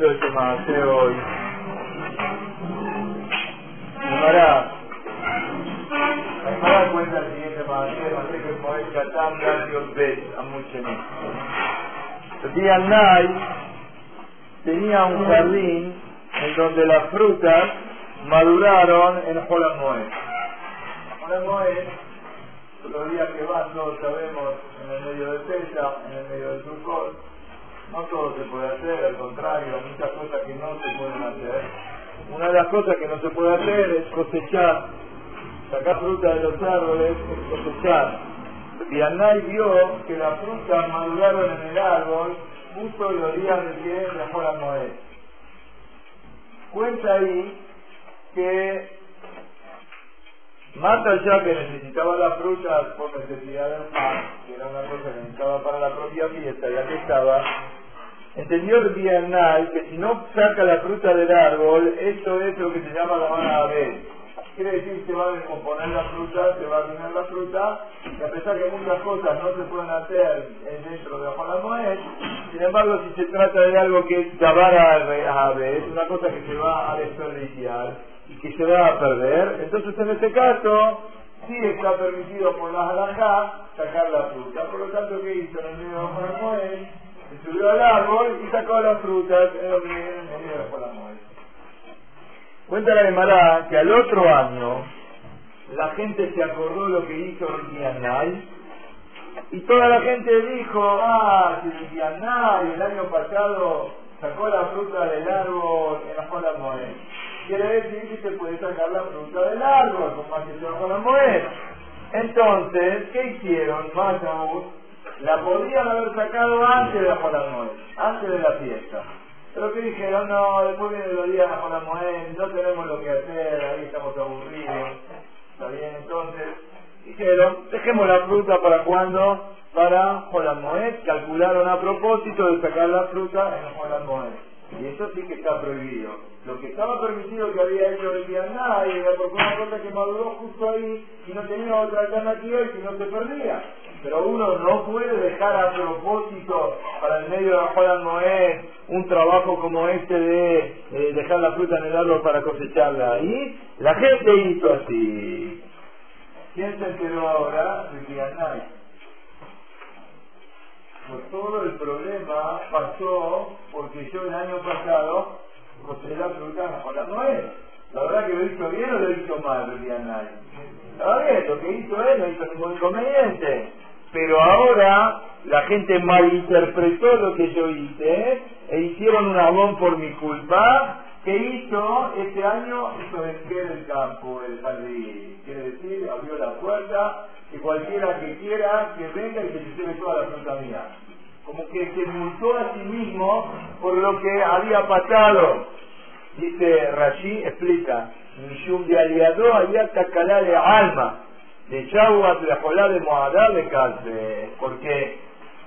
leyendo este maase hoy. Gemara. La Gemara cuenta el siguiente maase, maase que Moed Katam Daniel Bet, Amucheni. Rabbi Anai tenía un jardín en donde las frutas maduraron en. Jolan Moed, los días que van, todos sabemos, en el medio de Pesach, en el medio del Turcot, no todo se puede hacer, al contrario, hay muchas cosas que no se pueden hacer. Una de las cosas que no se puede hacer es cosechar, sacar fruta de los árboles, es cosechar. Y Anay vio que las frutas maduraron en el árbol justo los días de que dejó la Moed. Cuenta ahí que más allá que necesitaba las frutas por necesidad del pan, que era una cosa que necesitaba para la propia fiesta, ya que estaba, entendió el Bienal que si no saca la fruta del árbol, esto es lo que se llama la mano B. Quiere decir que se va a descomponer la fruta, se va a arruinar la fruta, y a pesar que muchas cosas no se pueden hacer dentro de la Moed, sin embargo, si se trata de algo que es llevar a ave, es una cosa que se va a desperdiciar y que se va a perder, entonces en este caso sí está permitido por las alajá sacar la fruta. Por lo tanto, ¿qué hizo en el medio de la subió al árbol y sacó las frutas el medio de la Moed. Cuenta la Gemara que al otro año la gente se acordó lo que hizo Rikianay y toda la gente dijo, ah, si Rikianay el año pasado sacó la fruta del árbol en la Juana Moed. Quiere decir que se puede sacar la fruta del árbol, como hace la Juana Moed. Entonces, ¿qué hicieron? Aún, la podrían haber sacado antes de la Moed, antes de la fiesta. Pero que dijeron, no, después viene los días con la Moed, no tenemos lo que hacer, ahí estamos aburridos. Está bien, entonces dijeron, dejemos la fruta para cuando, para Moed, calcularon a propósito de sacar la fruta en Moed. Y eso sí que está prohibido. Lo que estaba permitido que había hecho el día nadie era porque una cosa que maduró justo ahí y no tenía otra alternativa y si no se perdía. Pero uno no puede dejar a propósito para el medio de la Juan Noé un trabajo como este de dejar la fruta en el árbol para cosecharla. Y la gente hizo así. ¿Quién se enteró ahora? Rikianay. Pues todo el problema pasó porque yo el año pasado coseché la fruta en Juan Noé. La verdad que lo hizo bien o lo hizo mal Rikianay. Estaba bien, lo que hizo él no hizo ningún inconveniente pero ahora la gente malinterpretó lo que yo hice e hicieron un abón por mi culpa que hizo este año hizo vencer el campo, el jardín. Quiere decir, abrió la puerta y cualquiera que quiera que venga y que se lleve toda la fruta mía. Como que se multó a sí mismo por lo que había pasado. Dice Rashi, explica, Mishum de aliado había de alma de Yahuat la Jolá de Moadar de Calce, porque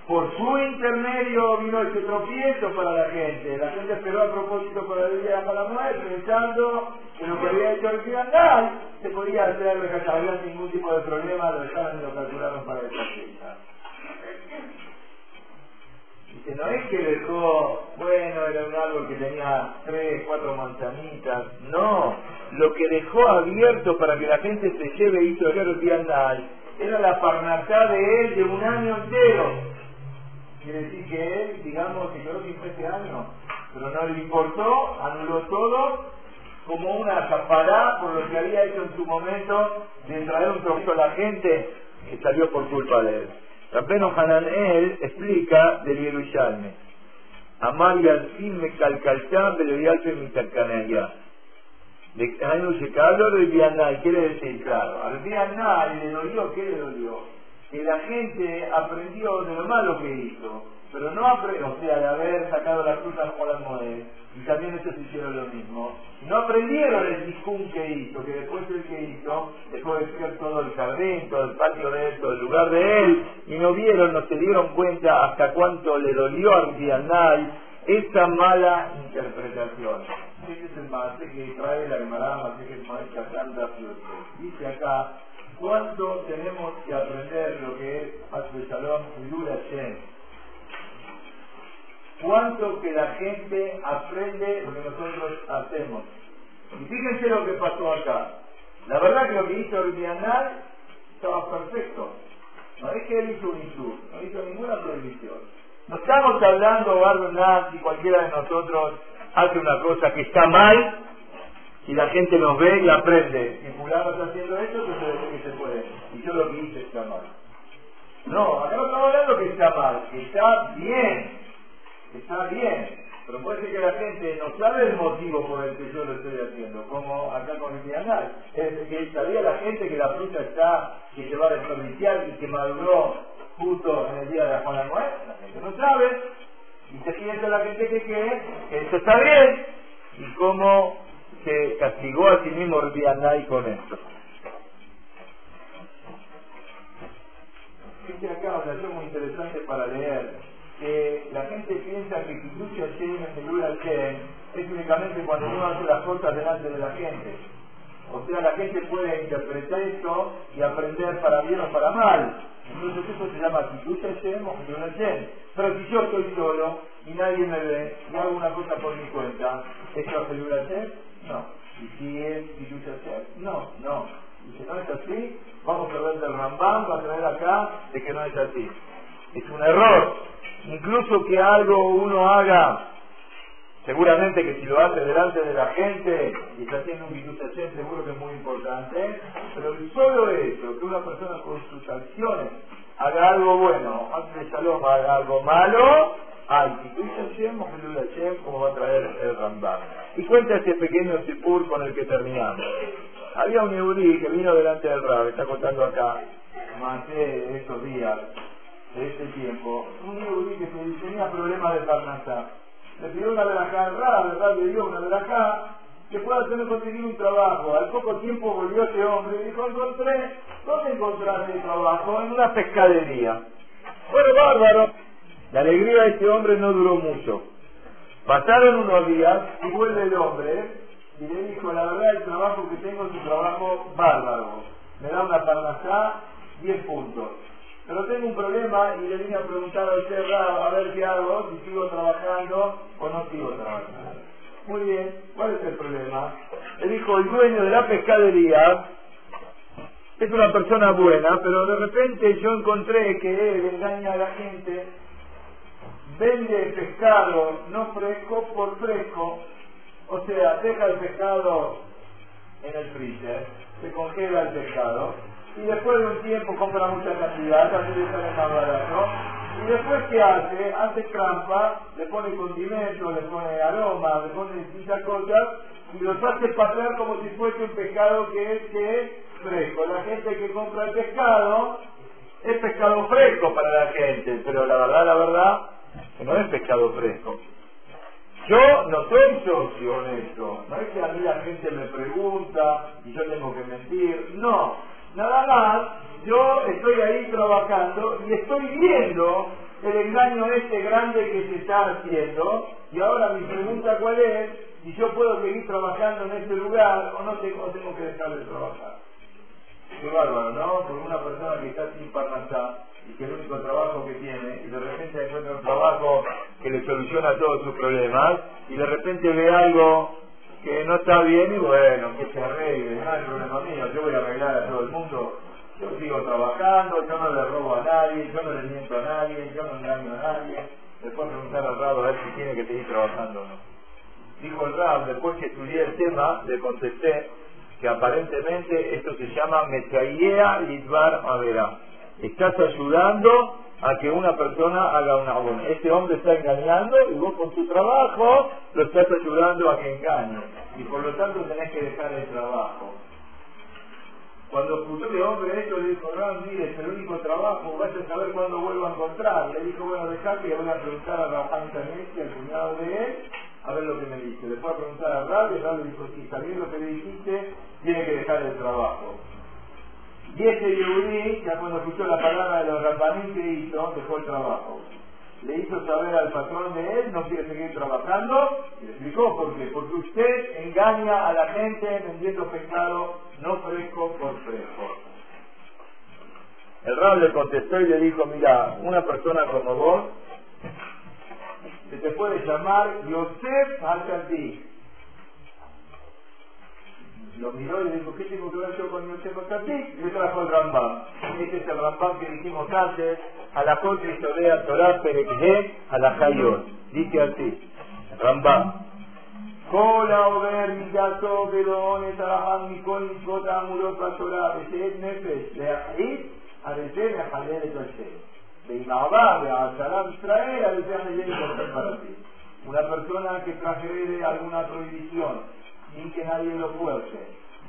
por su intermedio vino este tropiezo para la gente. La gente esperó a propósito para el día de la muerte, pensando que lo que había hecho el final se podía hacer, no había ningún tipo de problema, lo dejaron y lo calcularon para esta fecha. Dice, no es que dejó, bueno, era un árbol que tenía tres, cuatro manzanitas, no, lo que dejó abierto para que la gente se lleve hizo el era la parnasá de él de un año entero. Quiere decir que él, digamos, que quedó sin este año, pero no le importó, anuló todo como una zapará por lo que había hecho en su momento de traer un trocito a la gente que salió por culpa de él. Rabbeno Hananel explica del Yerushalme. Amar y al fin me y al fin me de años que hablo de Vianay, quiere decir, claro, al Vianay le dolió, ¿qué le dolió? Que la gente aprendió de lo malo que hizo, pero no aprendió, o sea, de haber sacado la fruta con las monedas, y también ellos hicieron lo mismo. No aprendieron el discún que hizo, que después el que hizo dejó de ser todo el jardín, todo el patio de él, el lugar de él, y no vieron, no se dieron cuenta hasta cuánto le dolió al Vianay esa mala interpretación. Este es el maestro que trae la Gemara, que el maestro Santa Dice acá, ¿cuánto tenemos que aprender lo que es Hasbe Shalom y cuánto que la gente aprende lo que nosotros hacemos. Y fíjense lo que pasó acá. La verdad que lo que hizo Rivianal estaba perfecto. No es que él hizo un insur, no hizo ninguna prohibición. No estamos hablando, Bardo si cualquiera de nosotros hace una cosa que está mal y la gente nos ve y aprende. Si fulano está haciendo esto, entonces que se puede. Y yo lo que hice está mal. No, acá no estamos hablando que está mal, que está bien. Está bien. Pero puede ser que la gente no sabe el motivo por el que yo lo estoy haciendo, como acá con el dianal. Es que sabía la gente que la fruta está, que se va a desperdiciar y que maduró justo en el día de la Juana Noel. La gente no sabe. Y se piensa la gente que, que, que esto está bien. Y cómo se castigó a sí mismo el con esto. Dice acá una oración muy interesante para leer, que la gente piensa que Kiddush Hashem en Hashem es únicamente cuando uno hace las cosas delante de la gente. O sea, la gente puede interpretar esto y aprender para bien o para mal. Entonces eso se llama Kiddush Hashem o Hilul Hashem. Pero si yo estoy solo y nadie me ve y hago una cosa por mi cuenta, ¿esto es Hilul Hashem? No. ¿Y si es Kiddush Hashem? No, no. Y si no es así, vamos a ver del Rambam, va a traer acá de que no es así. Es un error. Incluso que algo uno haga, seguramente que si lo hace delante de la gente y está haciendo un Hashem, seguro que es muy importante, pero solo eso, que una persona con sus acciones haga algo bueno, antes de Shalom haga algo malo, Hashem o como va a traer el Rambam. Y cuenta este pequeño sipur con el que terminamos. Había un Yehudi que vino delante del Rab, está contando acá, más de estos días, de este tiempo, un Yehudi que tenía problemas de Parnasá. Le pidió una verajá el Rab le dio una verajá que pueda hacerle conseguir un trabajo. Al poco tiempo volvió ese hombre y dijo, encontré, ¿dónde encontraste trabajo? En una pescadería. Bueno, bárbaro. La alegría de este hombre no duró mucho. Pasaron unos días y vuelve el hombre y le dijo, la verdad el trabajo que tengo es un trabajo bárbaro. Me da una parnasá, 10 puntos. Pero tengo un problema y le vine a preguntar a usted, a ver qué hago, si sigo trabajando o no sigo trabajando. Muy bien, ¿cuál es el problema? Le dijo, el dueño de la pescadería es una persona buena, pero de repente yo encontré que él engaña a la gente, vende pescado no fresco por fresco, o sea, deja el pescado en el freezer, se congela el pescado, y después de un tiempo compra mucha cantidad, también le sale más barato, y después ¿qué hace? Hace trampa, le pone condimentos, le pone aroma, le pone distintas cosas, y los hace pasar como si fuese un pescado que es que fresco. La gente que compra el pescado es pescado fresco para la gente, pero la verdad, la verdad, que no es pescado fresco. Yo no soy socio honesto, no es que a mí la gente me pregunta y yo tengo que mentir, no, nada más yo estoy ahí trabajando y estoy viendo el engaño este grande que se está haciendo y ahora mi pregunta cuál es, si yo puedo seguir trabajando en este lugar o no tengo, tengo que dejar de trabajar. Qué bárbaro, ¿no? Por una persona que está sin parnasá y que el único trabajo que tiene, y de repente encuentra un trabajo que le soluciona todos sus problemas, y de repente ve algo que no está bien y bueno, que se arregle, no es problema mío, yo voy a arreglar a todo el mundo, yo sigo trabajando, yo no le robo a nadie, yo no le miento a nadie, yo no engaño a nadie, después preguntar al Rab a ver si tiene que seguir trabajando o no. Dijo el Rab, después que estudié el tema, le contesté que aparentemente esto se llama Metayea Lidvar Avera estás ayudando a que una persona haga una buena. Este hombre está engañando y vos con tu trabajo lo estás ayudando a que engañe. Y por lo tanto tenés que dejar el trabajo. Cuando escuchó el hombre esto, le dijo, no, mire, es el único trabajo, vaya a saber cuándo vuelvo a encontrar. Le dijo, bueno, dejate y voy a preguntar a Rafael Tanesi, al cuñado de él, a ver lo que me dice. Le fue a preguntar a Rafael, y Rafael le dijo, si sabiendo lo que le dijiste, tiene que dejar el trabajo. Y ese Yehudi, ya cuando escuchó la palabra de los Rambanim, ¿qué hizo? Dejó el trabajo. Le hizo saber al patrón de él, no quiere seguir trabajando, y le explicó por qué. Porque usted engaña a la gente vendiendo pescado no fresco por fresco. El rab le contestó y le dijo, mira, una persona como vos se te puede llamar Yosef Al-Tantik Lo miró y le dijo, ¿qué tengo que ver yo con Yosef Al-Tantik? Y le trajo el Rambam. Este es el Rambam que dijimos antes, a la contra historia Torah Perekhe a la Hayot. Dice así, Rambam. כל העובר מידתו ולא נתרחם מכל מצוות האמורות בתורה ושאת נפש להחליט, הרי זה מחלל את השם. ועם עבר והעשרה ישראל, הרי זה מחלל את השם ברבים. Una persona que transgrede alguna prohibición sin que nadie lo fuerce,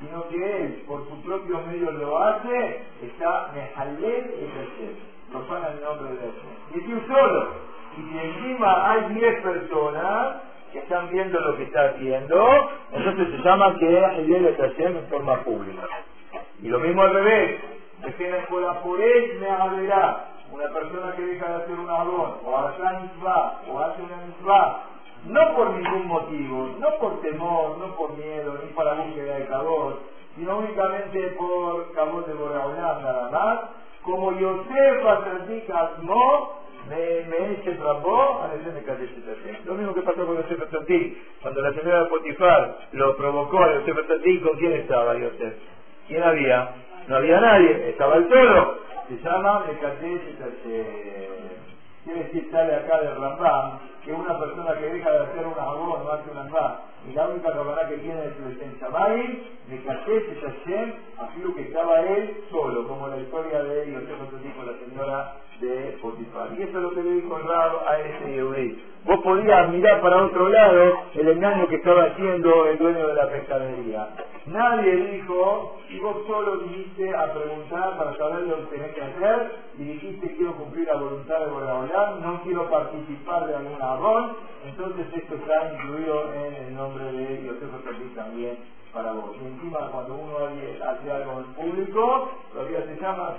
sino que él por sus propios medios lo hace, está mejalel el Hashem, profana el nombre de Hashem. Y un solo, y si encima hay 10 personas, que están viendo lo que está haciendo, entonces se llama que está haciendo en forma pública. Y lo mismo al revés, la por él me hablará. Una persona que deja de hacer un abón, o hace una misma, o hace una misma, no por ningún motivo, no por temor, no por miedo, ni para búsqueda de calor, sino únicamente por cabot de Boraholam nada más, como Yosef Atradik Asmo, me, me eche trabó a la de Lo mismo que pasó con Yosef Atradik, cuando la señora de Potifar lo provocó a Yosef Atradik, ¿con quién estaba Yosef? ¿Quién había? No había nadie, estaba el solo. Se llama Mekadesh Quiere decir, sale acá del Rambam, que una persona que deja de hacer una jabón no hace una más, y la única cabana que tiene es el Shamayim, de Katesh Hashem, afirmo que estaba él solo, como la historia de Yosef con la señora de Potifar. Y eso es lo que le dijo Rab a ese Yehudi. Vos podías mirar para otro lado el engaño que estaba haciendo el dueño de la pescadería. Nadie dijo, y vos solo viniste a preguntar para saber lo que tenés que hacer, y dijiste quiero cumplir la voluntad de Boraholam, no quiero participar de algún arrón, entonces esto está incluido en el nombre de Yosef también para vos. Y encima cuando uno hace algo en público, todavía se llama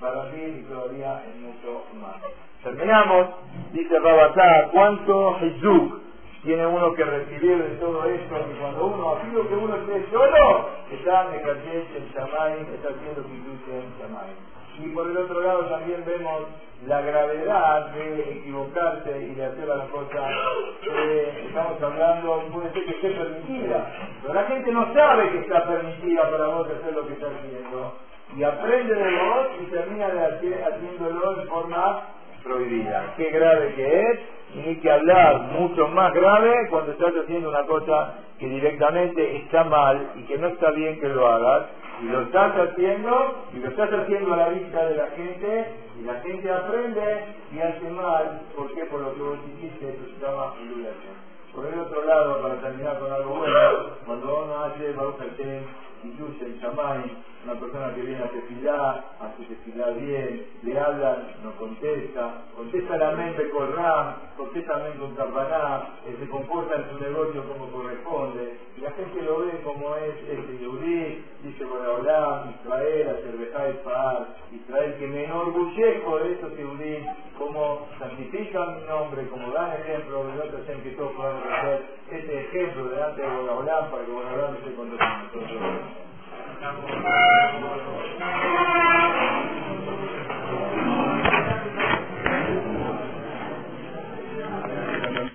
para mí y todavía en mucho más. Terminamos, dice Rabatá, ¿cuánto Jesús tiene uno que recibir de todo esto? Y cuando uno, así que uno esté solo, está en en Shamay, está haciendo Jesús en Shamay. Y por el otro lado también vemos la gravedad de equivocarse y de hacer las cosas que estamos hablando, puede ser que esté permitida, pero la gente no sabe que está permitida para vos hacer lo que está haciendo y aprende de vos y termina de hacer, haciéndolo en forma prohibida. Qué grave que es, hay que hablar mucho más grave cuando estás haciendo una cosa que directamente está mal y que no está bien que lo hagas, y lo estás haciendo, y lo estás haciendo a la vista de la gente, y la gente aprende y hace mal, ¿por qué? Por lo que vos hiciste, eso se llama Por el otro lado, para terminar con algo bueno, cuando uno hace Baruch incluye el Shamay, una persona que viene a tefilar, hace tefilar bien, le hablan, no contesta, contesta la mente con Ram, contesta la mente con Tapaná, eh, se comporta en su negocio como corresponde, y la gente lo ve como es este Yudí, dice Boraholam, Israel, Azerbejá y Fahar, Israel, que me enorgullezco de estos Yudí, como santifican mi nombre, como dan ejemplo de otros en que todos podamos hacer este ejemplo delante de Boraholam para que Boraholam esté con nosotros. Namo Namo Namo Namo